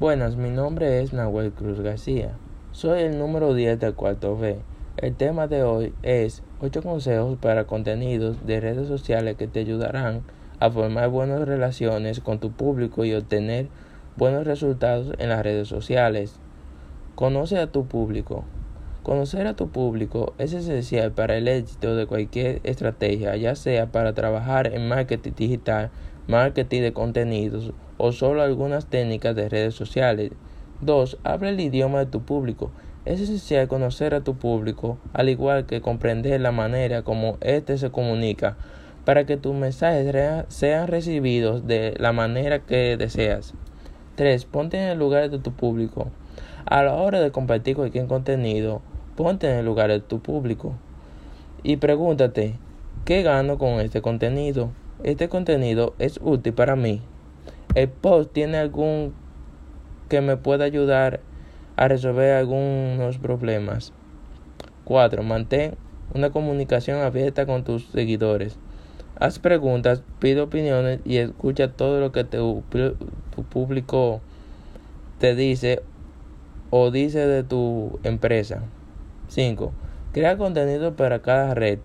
Buenas, mi nombre es Nahuel Cruz García. Soy el número 10 del cuarto B. El tema de hoy es 8 consejos para contenidos de redes sociales que te ayudarán a formar buenas relaciones con tu público y obtener buenos resultados en las redes sociales. Conoce a tu público. Conocer a tu público es esencial para el éxito de cualquier estrategia, ya sea para trabajar en marketing digital, marketing de contenidos o solo algunas técnicas de redes sociales. 2. Habla el idioma de tu público. Es esencial conocer a tu público, al igual que comprender la manera como éste se comunica, para que tus mensajes sean recibidos de la manera que deseas. 3. Ponte en el lugar de tu público. A la hora de compartir cualquier contenido, ponte en el lugar de tu público y pregúntate, ¿qué gano con este contenido? Este contenido es útil para mí. El post tiene algún que me pueda ayudar a resolver algunos problemas. 4. Mantén una comunicación abierta con tus seguidores. Haz preguntas, pide opiniones y escucha todo lo que tu público te dice o dice de tu empresa. 5. Crea contenido para cada red.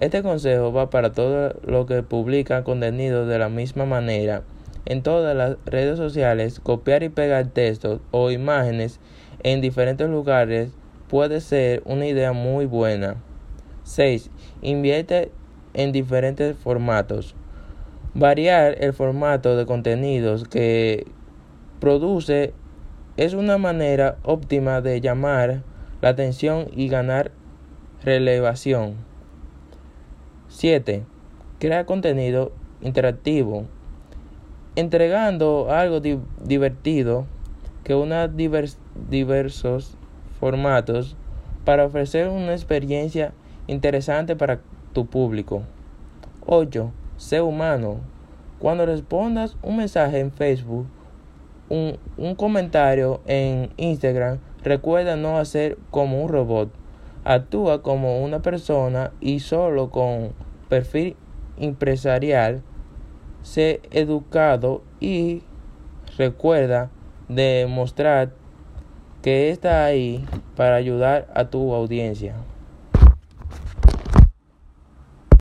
Este consejo va para todos los que publican contenido de la misma manera en todas las redes sociales. Copiar y pegar textos o imágenes en diferentes lugares puede ser una idea muy buena. 6. Invierte en diferentes formatos. Variar el formato de contenidos que produce es una manera óptima de llamar la atención y ganar relevación. 7. Crea contenido interactivo, entregando algo divertido que una diversos formatos para ofrecer una experiencia interesante para tu público. 8. Sé humano. Cuando respondas un mensaje en Facebook, un, un comentario en Instagram, recuerda no hacer como un robot. Actúa como una persona y solo con perfil empresarial, sé educado y recuerda demostrar que está ahí para ayudar a tu audiencia.